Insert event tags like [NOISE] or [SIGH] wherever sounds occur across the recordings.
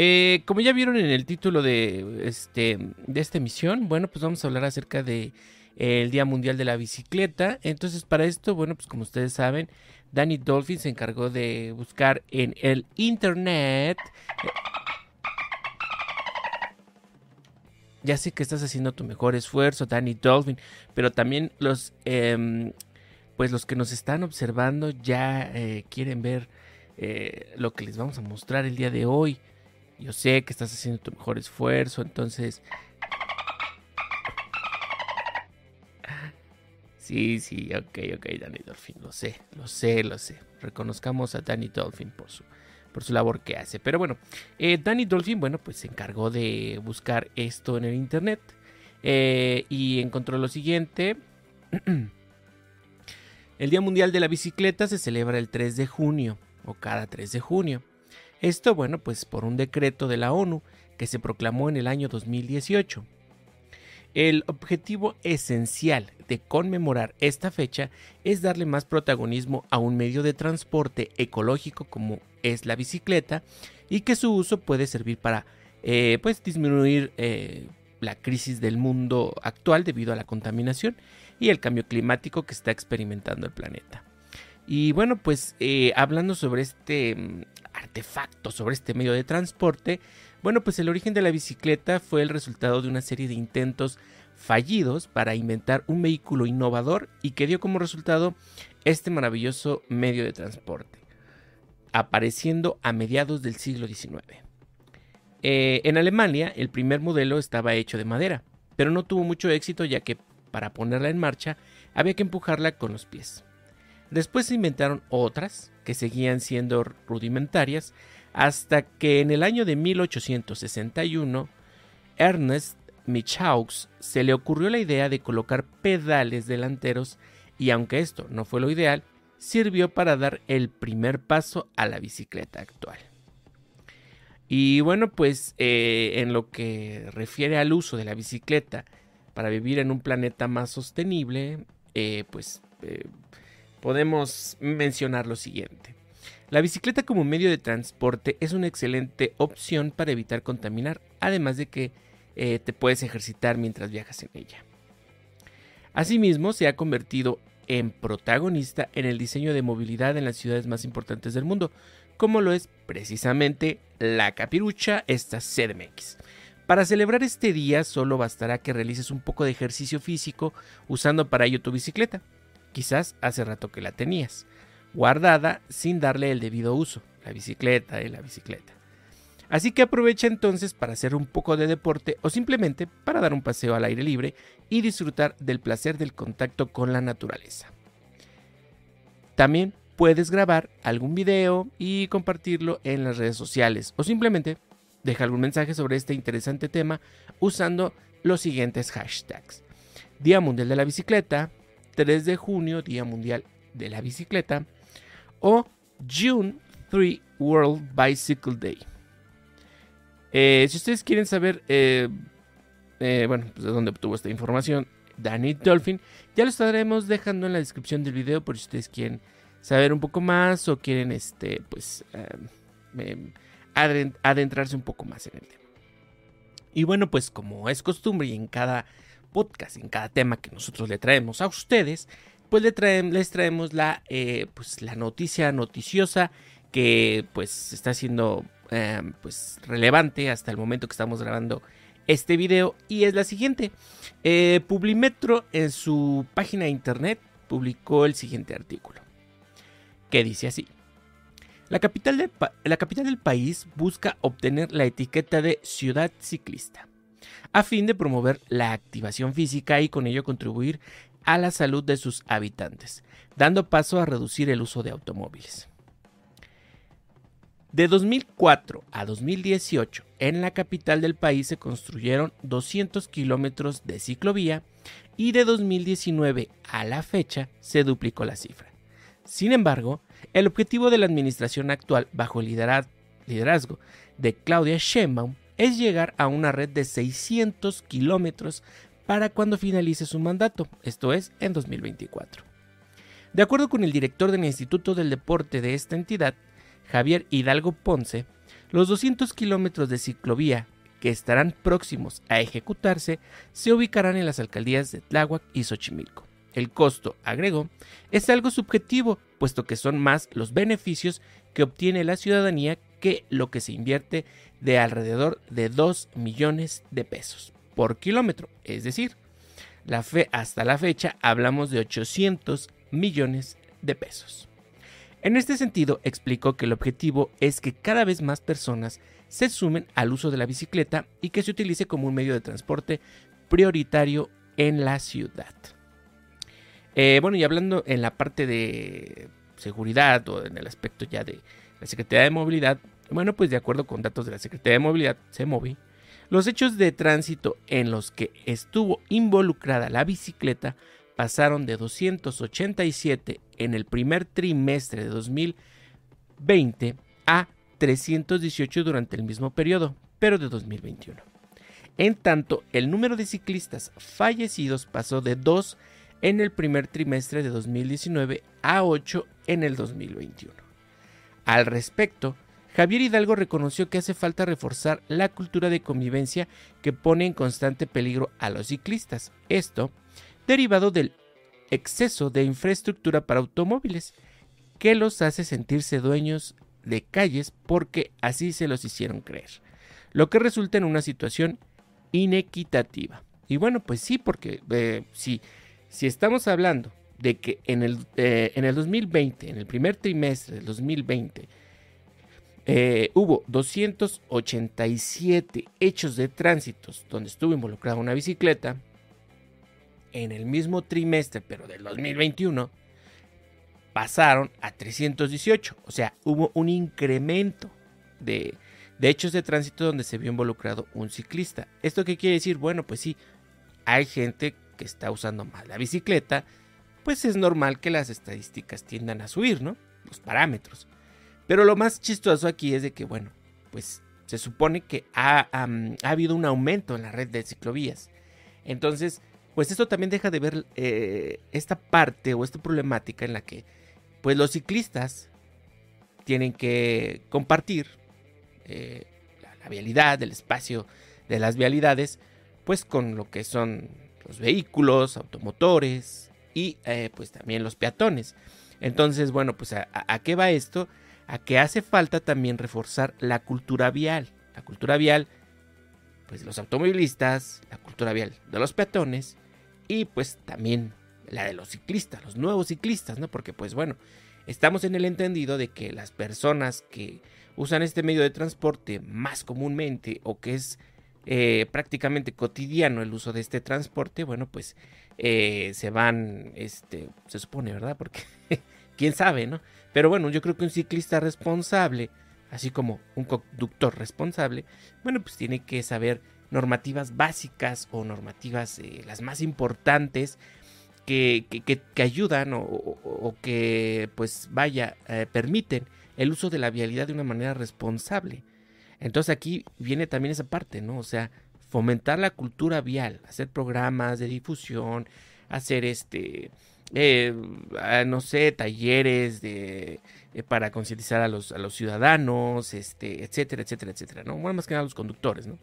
Eh, como ya vieron en el título de, este, de esta emisión, bueno, pues vamos a hablar acerca de el Día Mundial de la Bicicleta. Entonces, para esto, bueno, pues como ustedes saben, Danny Dolphin se encargó de buscar en el internet. Ya sé que estás haciendo tu mejor esfuerzo, Danny Dolphin, pero también los, em, pues los que nos están observando ya eh, quieren ver eh, lo que les vamos a mostrar el día de hoy. Yo sé que estás haciendo tu mejor esfuerzo, entonces Sí, sí, ok, ok, Danny Dolphin, lo sé, lo sé, lo sé. Reconozcamos a Danny Dolphin por su, por su labor que hace. Pero bueno, eh, Danny Dolphin, bueno, pues se encargó de buscar esto en el internet eh, y encontró lo siguiente. [CLEARS THROAT] el Día Mundial de la Bicicleta se celebra el 3 de junio, o cada 3 de junio. Esto, bueno, pues por un decreto de la ONU que se proclamó en el año 2018. El objetivo esencial de conmemorar esta fecha es darle más protagonismo a un medio de transporte ecológico como es la bicicleta y que su uso puede servir para eh, pues disminuir eh, la crisis del mundo actual debido a la contaminación y el cambio climático que está experimentando el planeta. Y bueno, pues eh, hablando sobre este artefacto, sobre este medio de transporte, bueno, pues el origen de la bicicleta fue el resultado de una serie de intentos fallidos para inventar un vehículo innovador y que dio como resultado este maravilloso medio de transporte, apareciendo a mediados del siglo XIX. Eh, en Alemania, el primer modelo estaba hecho de madera, pero no tuvo mucho éxito ya que para ponerla en marcha había que empujarla con los pies. Después se inventaron otras que seguían siendo rudimentarias hasta que en el año de 1861 Ernest Michaux se le ocurrió la idea de colocar pedales delanteros y aunque esto no fue lo ideal, sirvió para dar el primer paso a la bicicleta actual. Y bueno, pues eh, en lo que refiere al uso de la bicicleta para vivir en un planeta más sostenible, eh, pues eh, podemos mencionar lo siguiente. La bicicleta como medio de transporte es una excelente opción para evitar contaminar, además de que eh, te puedes ejercitar mientras viajas en ella. Asimismo, se ha convertido en protagonista en el diseño de movilidad en las ciudades más importantes del mundo, como lo es precisamente la capirucha, esta CDMX. Para celebrar este día solo bastará que realices un poco de ejercicio físico usando para ello tu bicicleta. Quizás hace rato que la tenías guardada sin darle el debido uso. La bicicleta, eh, la bicicleta. Así que aprovecha entonces para hacer un poco de deporte o simplemente para dar un paseo al aire libre y disfrutar del placer del contacto con la naturaleza. También puedes grabar algún video y compartirlo en las redes sociales o simplemente deja algún mensaje sobre este interesante tema usando los siguientes hashtags. Día Mundial de la Bicicleta, 3 de junio, Día Mundial de la Bicicleta, o June 3 World Bicycle Day. Eh, si ustedes quieren saber, eh, eh, bueno, pues de dónde obtuvo esta información, Danny Dolphin, ya lo estaremos dejando en la descripción del video por si ustedes quieren saber un poco más o quieren, este, pues, em, adentrarse un poco más en el tema. Y bueno, pues como es costumbre y en cada podcast, en cada tema que nosotros le traemos a ustedes, pues les traemos la, pues, la noticia noticiosa que pues está siendo Em, pues relevante hasta el momento que estamos grabando este video y es la siguiente. Eh, Publimetro en su página de internet publicó el siguiente artículo que dice así. La capital, la capital del país busca obtener la etiqueta de ciudad ciclista a fin de promover la activación física y con ello contribuir a la salud de sus habitantes, dando paso a reducir el uso de automóviles. De 2004 a 2018, en la capital del país se construyeron 200 kilómetros de ciclovía y de 2019 a la fecha se duplicó la cifra. Sin embargo, el objetivo de la administración actual, bajo el liderazgo de Claudia Sheinbaum, es llegar a una red de 600 kilómetros para cuando finalice su mandato, esto es, en 2024. De acuerdo con el director del Instituto del Deporte de esta entidad, Javier Hidalgo Ponce, Los 200 kilómetros de ciclovía que estarán próximos a ejecutarse se ubicarán en las alcaldías de Tláhuac y Xochimilco. El costo, agregó, es algo subjetivo, puesto que son más los beneficios que obtiene la ciudadanía que lo que se invierte de alrededor de 2 millones de pesos por kilómetro. Es decir, la fe, hasta la fecha hablamos de 800 millones de pesos. En este sentido, explicó que el objetivo es que cada vez más personas se sumen al uso de la bicicleta y que se utilice como un medio de transporte prioritario en la ciudad. Eh, bueno, y hablando en la parte de seguridad o en el aspecto ya de la Secretaría de Movilidad, bueno, pues de acuerdo con datos de la Secretaría de Movilidad, CEMOVI, los hechos de tránsito en los que estuvo involucrada la bicicleta pasaron de 287 en el primer trimestre de 2020 a 318 durante el mismo periodo, pero de 2021. En tanto, el número de ciclistas fallecidos pasó de 2 en el primer trimestre de 2019 a 8 en el 2021. Al respecto, Javier Hidalgo reconoció que hace falta reforzar la cultura de convivencia que pone en constante peligro a los ciclistas. Esto derivado del exceso de infraestructura para automóviles, que los hace sentirse dueños de calles porque así se los hicieron creer, lo que resulta en una situación inequitativa. Y bueno, pues sí, porque eh, si, si estamos hablando de que en el, eh, en el 2020, en el primer trimestre del 2020, eh, hubo 287 hechos de tránsitos donde estuvo involucrada una bicicleta, en el mismo trimestre, pero del 2021, pasaron a 318. O sea, hubo un incremento de, hechos de tránsito donde se vio involucrado un ciclista. ¿Esto qué quiere decir? Bueno, pues sí, hay gente que está usando más la bicicleta, pues es normal que las estadísticas tiendan a subir, ¿no? Los parámetros. Pero lo más chistoso aquí es de que, bueno, pues se supone que ha, ha habido un aumento en la red de ciclovías. Entonces, pues esto también deja de ver eh, esta parte o esta problemática en la que pues los ciclistas tienen que compartir eh, la, vialidad, el espacio de las vialidades, pues con lo que son los vehículos, automotores y eh, pues también los peatones. Entonces, bueno, pues a, qué va esto? A que hace falta también reforzar la cultura vial. La cultura vial, pues de los automovilistas, la cultura vial de los peatones y pues también la de los ciclistas, los nuevos ciclistas, ¿no? Porque pues bueno, estamos en el entendido de que las personas que usan este medio de transporte más comúnmente o que es eh, prácticamente cotidiano el uso de este transporte, bueno, pues eh, se van, este, se supone, ¿verdad? Porque [LAUGHS] quién sabe, ¿no? Pero bueno, yo creo que un ciclista responsable, así como un conductor responsable, bueno, pues tiene que saber normativas básicas o normativas eh, las más importantes que, que, ayudan o, que pues vaya, eh, permiten el uso de la vialidad de una manera responsable. Entonces aquí viene también esa parte, ¿no? O sea, fomentar la cultura vial, hacer programas de difusión, hacer este, eh, ah, no sé, talleres de, para concientizar a los, a los ciudadanos, este, etcétera, etcétera, etcétera, ¿no? Bueno, más que nada a los conductores, ¿no?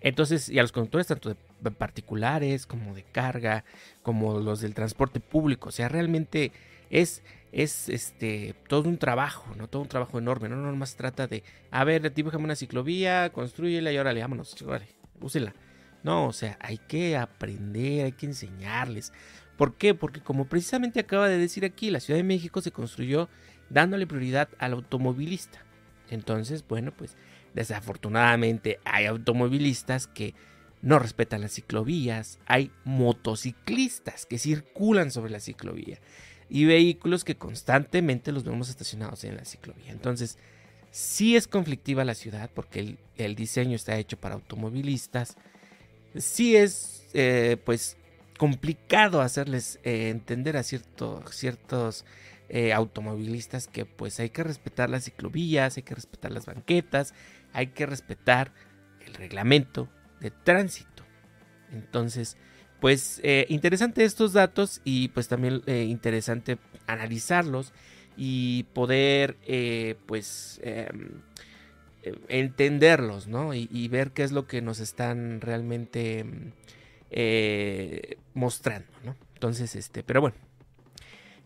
Entonces, y a los conductores, tanto de particulares como de carga, como los del transporte público, o sea, realmente es, es este, todo un trabajo, ¿no? Todo un trabajo enorme, ¿no? No más trata de, a ver, dibujame una ciclovía, construyela y órale, vámonos, órale, úsela. No, o sea, hay que aprender, hay que enseñarles. ¿Por qué? Porque como precisamente acaba de decir aquí, la Ciudad de México se construyó dándole prioridad al automovilista. Entonces, bueno, pues Desafortunadamente hay automovilistas que no respetan las ciclovías, hay motociclistas que circulan sobre la ciclovía y vehículos que constantemente los vemos estacionados en la ciclovía. Entonces, sí es conflictiva la ciudad porque el, diseño está hecho para automovilistas. Sí es, eh, pues, complicado hacerles eh, entender a ciertos eh, automovilistas que pues hay que respetar las ciclovías, hay que respetar las banquetas, hay que respetar el reglamento de tránsito. Entonces, pues eh, interesante estos datos y pues también eh, interesante analizarlos y poder eh, pues em, entenderlos, ¿no? Y, ver qué es lo que nos están realmente mostrando, ¿no? Entonces, este, pero bueno,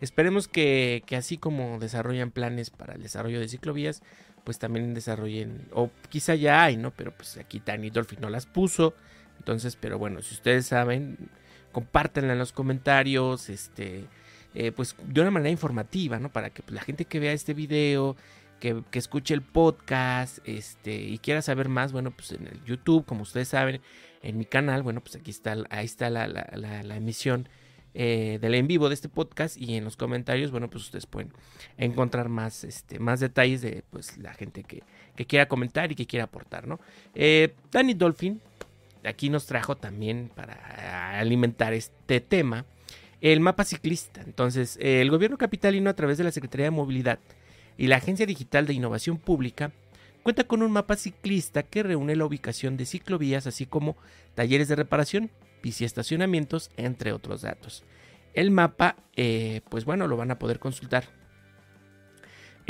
esperemos que, que, así como desarrollan planes para el desarrollo de ciclovías, pues también desarrollen, o quizá ya hay, ¿no? Pero pues aquí Tiny Dolphin no las puso. Entonces, pero bueno, si ustedes saben, compártanla en los comentarios, este, eh, pues de una manera informativa, ¿no? Para que pues, la gente que vea este video, que, escuche el podcast, este, y quiera saber más, bueno, pues en el YouTube, como ustedes saben, en mi canal, bueno, pues aquí está, ahí está la, la, la emisión eh, del en vivo de este podcast y en los comentarios, bueno, pues ustedes pueden encontrar más, este, más detalles de pues la gente que, quiera comentar y que quiera aportar, ¿no? Eh, Danny Dolphin aquí nos trajo también para alimentar este tema el mapa ciclista. Entonces, el gobierno capitalino a través de la Secretaría de Movilidad y la Agencia Digital de Innovación Pública cuenta con un mapa ciclista que reúne la ubicación de ciclovías así como talleres de reparación, estacionamientos, entre otros datos. El mapa, eh, pues bueno, lo van a poder consultar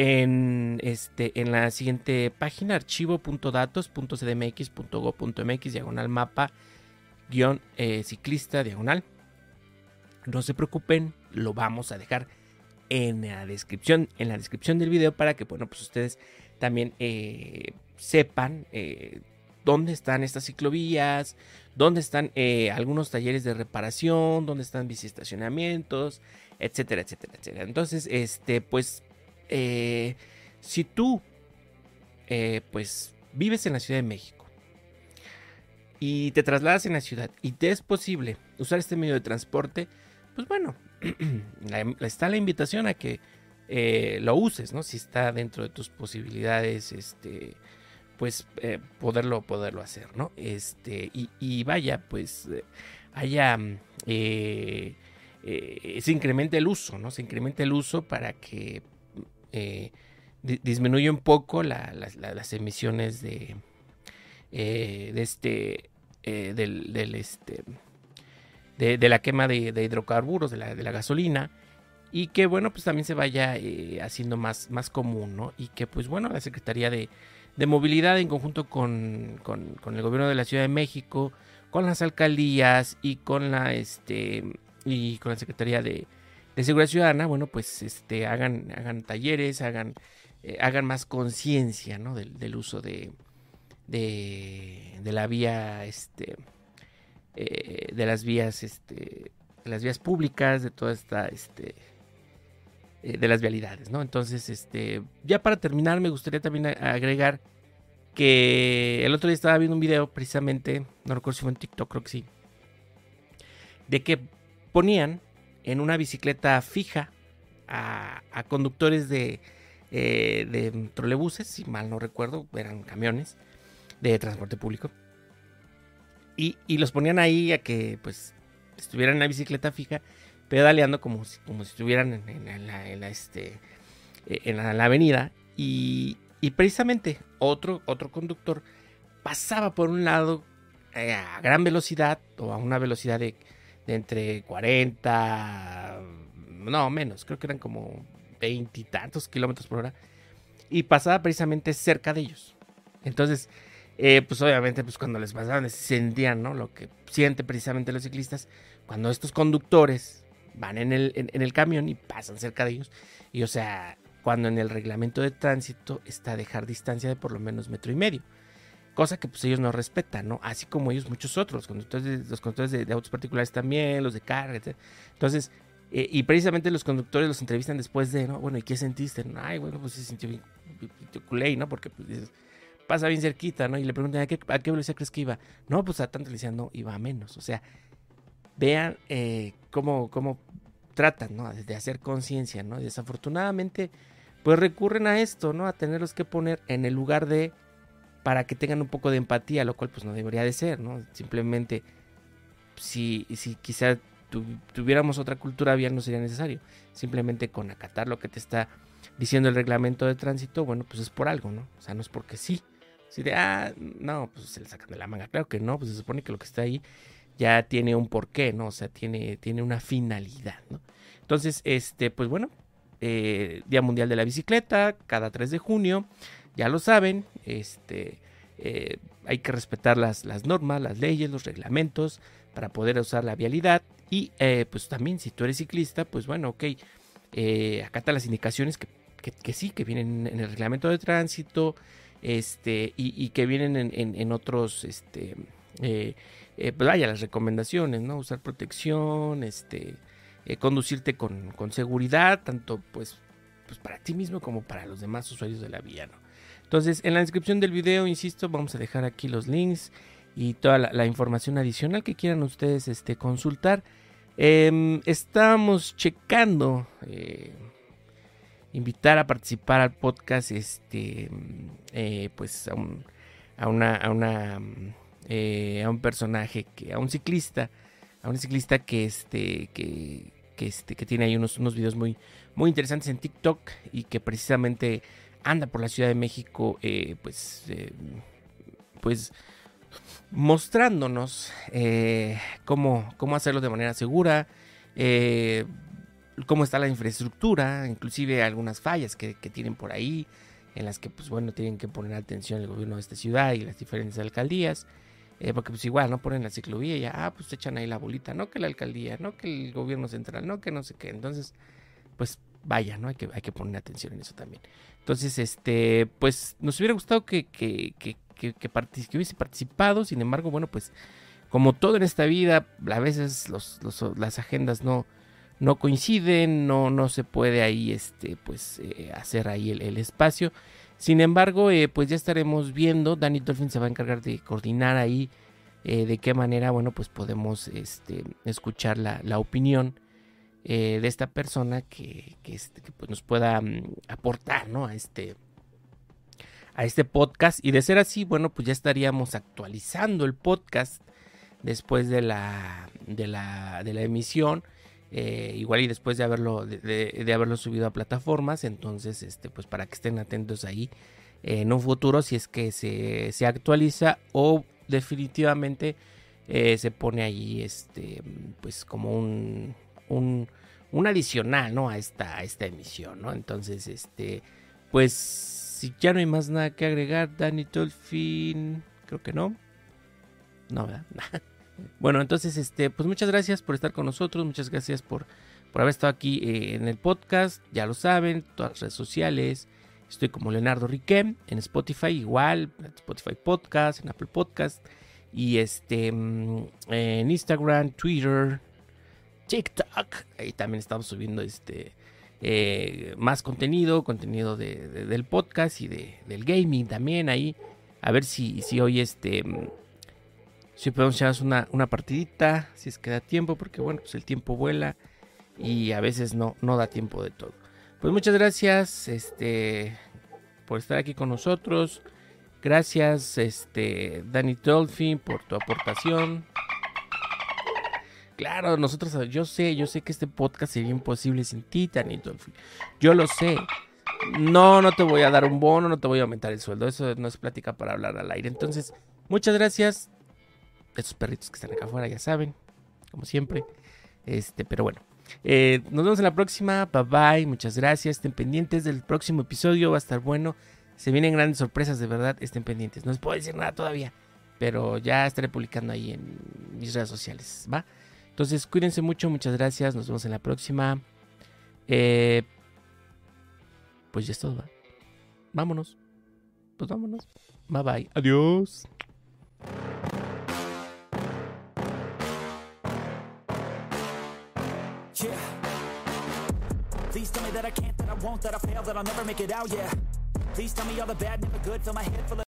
en, este, en la siguiente página, archivo.datos.cdmx.go.mx, diagonal mapa, guion eh, ciclista, diagonal. No se preocupen, lo vamos a dejar en la descripción, en la descripción del video para que, bueno, pues ustedes también eh, sepan dónde están estas ciclovías, dónde están eh, algunos talleres de reparación, dónde están biciestacionamientos, etcétera, etcétera, etcétera. Entonces, este, pues, eh, si tú, eh, pues, vives en la Ciudad de México y te trasladas en la ciudad y te es posible usar este medio de transporte, pues bueno, [CLEARS THROAT] está la invitación a que lo uses, ¿no? Si está dentro de tus posibilidades, este, pues eh, poderlo, poderlo hacer, ¿no? Este, y, vaya, pues eh, haya, eh, se incremente el uso, ¿no? Se incremente el uso para que disminuya un poco las emisiones de, de este, del, este, de, la quema de, hidrocarburos, de la, gasolina, y que bueno, pues también se vaya haciendo más, más común. Y que pues bueno, la Secretaría de, movilidad en conjunto con, el gobierno de la Ciudad de México, con las alcaldías y con la este y con la Secretaría de, Seguridad Ciudadana, bueno, pues este hagan, hagan talleres, hagan, eh, hagan más conciencia ¿no? del, uso de, de, la vía este eh, de las vías este de las vías públicas de toda esta este eh, de las vialidades, ¿no? Entonces, este, ya para terminar, me gustaría también agregar que el otro día estaba viendo un video precisamente, no recuerdo si fue en TikTok, creo que sí, de que ponían en una bicicleta fija a, conductores de, eh, de trolebuses, si mal no recuerdo, eran camiones de transporte público. Y, y, los ponían ahí a que pues estuvieran en la bicicleta fija pedaleando como si, como si estuvieran en, la, este, en la, avenida. Y, precisamente otro, otro conductor pasaba por un lado eh, a gran velocidad o a una velocidad de, entre 40, no menos, creo que eran como veintitantos kilómetros por hora. Y pasaba precisamente cerca de ellos. Entonces, eh, pues obviamente, pues cuando les pasaban, sentían, ¿no? Lo que sienten precisamente los ciclistas. Cuando estos conductores van en el, en, el camión y pasan cerca de ellos. Y o sea, cuando en el reglamento de tránsito está dejar distancia de por lo menos metro y medio. Cosa que pues ellos no respetan, ¿no? Así como ellos muchos otros, conductores de, los conductores de, autos particulares también, los de carga, etc. Entonces, eh, y precisamente los conductores los entrevistan después de, ¿no? Bueno, ¿y qué sentiste? Ay, bueno, pues se sintió bien, culé, ¿no? Porque pues pasa bien cerquita, ¿no? Y le preguntan, ¿a qué, velocidad crees que iba? No, pues a tanto le decían, no, iba a menos. O sea, vean eh, cómo, cómo tratan, ¿no? De hacer conciencia, ¿no? desafortunadamente, pues recurren a esto, ¿no? A tenerlos que poner en el lugar de para que tengan un poco de empatía, lo cual pues no debería de ser, ¿no? Simplemente si, si quizá tuviéramos otra cultura vial no sería necesario. Simplemente con acatar lo que te está diciendo el reglamento de tránsito, bueno, pues es por algo, ¿no? O sea, no es porque sí. Si de, ah, no, pues se le sacan de la manga. Claro que no, pues se supone que lo que está ahí ya tiene un porqué, ¿no? O sea, tiene, tiene una finalidad, ¿no? Entonces, este, pues bueno, eh, Día Mundial de la Bicicleta, cada 3 de junio. Ya lo saben, este, eh, hay que respetar las, las, normas, las leyes, los reglamentos para poder usar la vialidad. Y eh, pues también si tú eres ciclista, pues bueno, ok, eh, acata las indicaciones que, que, sí, que vienen en el reglamento de tránsito, este, y, que vienen en, en, otros, este, pues vaya, las recomendaciones, ¿no? Usar protección, este, conducirte con, con, seguridad, tanto pues, pues para ti mismo como para los demás usuarios de la vía, ¿no? Entonces, en la descripción del video, insisto, vamos a dejar aquí los links y toda la, información adicional que quieran ustedes este, consultar. Em, estamos checando eh, invitar a participar al podcast este eh, pues a un, a una a una eh, a un personaje que a un ciclista a un ciclista que este que, que este que tiene ahí unos unos videos muy muy interesantes en TikTok y que precisamente anda por la Ciudad de México, eh, pues, eh, pues mostrándonos eh, cómo, cómo, hacerlo de manera segura, cómo está la infraestructura, inclusive algunas fallas que, tienen por ahí, en las que, pues bueno, tienen que poner atención el gobierno de esta ciudad y las diferentes alcaldías. porque pues igual, no ponen la ciclovía y ya, ah, pues echan ahí la bolita, no que la alcaldía, no que el gobierno central, no que no sé qué. Entonces, pues vaya, ¿no? Hay que, hay que poner atención en eso también. Entonces, este, pues nos hubiera gustado que, que, que, que, hubiese participado, sin embargo, bueno, pues como todo en esta vida, a veces los, las agendas no, no coinciden, no, no se puede ahí, este, pues, eh, hacer ahí el, espacio. Sin embargo, eh, pues ya estaremos viendo, Danny Dolphin se va a encargar de coordinar ahí eh, de qué manera, bueno, pues podemos este, escuchar la, la opinión eh, de esta persona que, este, pues nos pueda mm, aportar ¿no? a, este, a este podcast. Y de ser así, bueno, pues ya estaríamos actualizando el podcast después de la, de la, de la emisión. Eh, igual y después de haberlo, de, haberlo subido a plataformas. Entonces, este, pues para que estén atentos ahí en un futuro si es que se, se actualiza o definitivamente eh, se pone ahí este pues como un un, adicional, ¿no? A esta, a esta emisión, ¿no? Entonces, este, pues, si ya no hay más nada que agregar, Danny Dolphin, creo que no. No, ¿verdad? [LAUGHS] bueno, entonces, este, pues muchas gracias por estar con nosotros, muchas gracias por, por haber estado aquí eh, en el podcast, ya lo saben, todas las redes sociales. Estoy como Leonardo Riquem en Spotify, igual, Spotify Podcast, en Apple Podcast, y este, mm, en Instagram, Twitter, TikTok. Ahí también estamos subiendo este eh, más contenido, contenido del podcast y del gaming también ahí. A ver si, si hoy este si podemos echarnos una, una partidita, si es que da tiempo, porque bueno, pues el tiempo vuela y a veces no, no da tiempo de todo. Pues muchas gracias este, por estar aquí con nosotros. Gracias, este, Danny Dolphin, por tu aportación. Claro, nosotros, yo sé, yo sé que este podcast sería imposible sin ti, Tanito. Yo lo sé. No, no te voy a dar un bono, no te voy a aumentar el sueldo. Eso no es plática para hablar al aire. Entonces, muchas gracias. Estos perritos que están acá afuera, ya saben, como siempre. Este, pero bueno. Eh, nos vemos en la próxima. Bye bye. Muchas gracias. Estén pendientes del próximo episodio. Va a estar bueno. Se vienen grandes sorpresas, de verdad. Estén pendientes. No les puedo decir nada todavía. Pero ya estaré publicando ahí en mis redes sociales. ¿Va? Entonces, cuídense mucho, muchas gracias. Nos vemos en la próxima. Eh, pues ya es todo. Vámonos. Pues vámonos. Bye bye. Adiós. Please tell me that I can't, that I won't, that I fail, that I'll never make it out, yeah. Please tell me all the bad, never good, fill my head full of